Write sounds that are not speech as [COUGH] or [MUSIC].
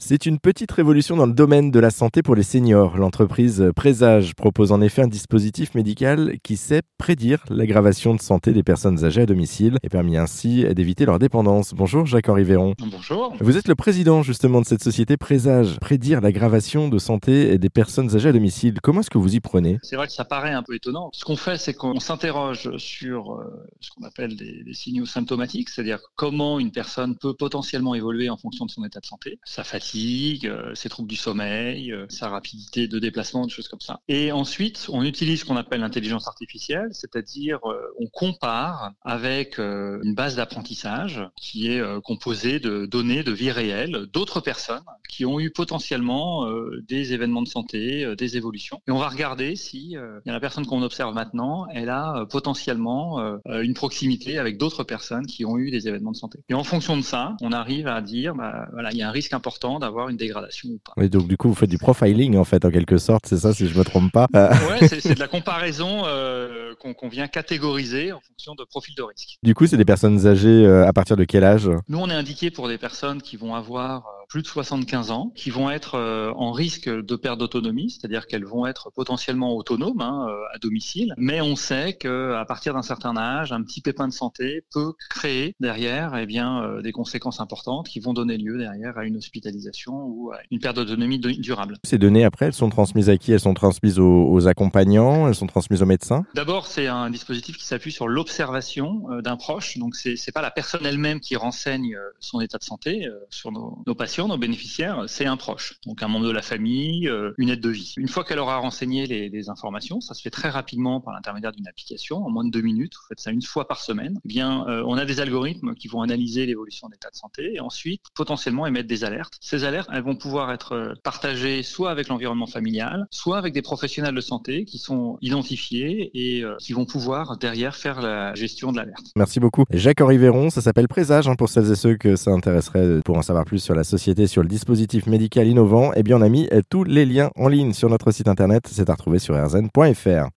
C'est une petite révolution dans le domaine de la santé pour les seniors. L'entreprise Présage propose en effet un dispositif médical qui sait prédire l'aggravation de santé des personnes âgées à domicile et permet ainsi d'éviter leur dépendance. Bonjour Jacques-Henri Véron. Bonjour. Vous êtes le président justement de cette société Présage. Prédire l'aggravation de santé des personnes âgées à domicile. Comment est-ce que vous y prenez? C'est vrai que ça paraît un peu étonnant. Ce qu'on fait, c'est qu'on s'interroge sur euh, ce qu'on appelle des, des, signaux symptomatiques, c'est-à-dire comment une personne peut potentiellement évoluer en fonction de son état de santé. Ça fatigue euh, ses troubles du sommeil, euh, sa rapidité de déplacement, des choses comme ça. Et ensuite, on utilise ce qu'on appelle l'intelligence artificielle, c'est-à-dire euh, on compare avec une base d'apprentissage qui est composée de données de vie réelle d'autres personnes qui ont eu potentiellement des événements de santé, des évolutions. Et on va regarder si la personne qu'on observe maintenant, elle a potentiellement une proximité avec d'autres personnes qui ont eu des événements de santé. Et en fonction de ça, on arrive à dire, bah, voilà, il y a un risque important d'avoir une dégradation ou pas. Oui, donc du coup, vous faites du profiling en fait, en quelque sorte, c'est ça, si je me trompe pas. Ouais, [LAUGHS] c'est de la comparaison euh, qu'on vient catégoriser en fonction de profil de risque. Du coup, c'est des personnes âgées euh, à partir de quel âge? Nous, on est indiqué pour des personnes qui vont avoir plus de 75 ans, qui vont être euh, en risque de perte d'autonomie, c'est-à-dire qu'elles vont être potentiellement autonomes hein, euh, à domicile. Mais on sait qu'à partir d'un certain âge, un petit pépin de santé peut créer derrière eh bien, euh, des conséquences importantes qui vont donner lieu derrière à une hospitalisation ou à une perte d'autonomie durable. Ces données, après, elles sont transmises à qui? Elles sont transmises aux, accompagnants? Elles sont transmises aux médecins? D'abord, c'est un dispositif qui s'appuie sur l'observation d'un proche. Donc, c'est pas la personne elle-même qui renseigne son état de santé sur nos, nos patients nos bénéficiaires, c'est un proche, donc un membre de la famille, euh, une aide de vie. Une fois qu'elle aura renseigné les, informations, ça se fait très rapidement par l'intermédiaire d'une application, en moins de deux minutes, vous faites ça une fois par semaine, eh bien, euh, on a des algorithmes qui vont analyser l'évolution d'état de santé et ensuite potentiellement émettre des alertes. Ces alertes, elles vont pouvoir être euh, partagées soit avec l'environnement familial, soit avec des professionnels de santé qui sont identifiés et qui vont pouvoir derrière faire la gestion de l'alerte. Merci beaucoup. Jacques-Henri Véron, ça s'appelle Présage hein, pour celles et ceux que ça intéresserait pour en savoir plus sur la société sur le dispositif médical innovant, eh bien on a mis tous les liens en ligne sur notre site internet. C'est à retrouver sur rzn.fr.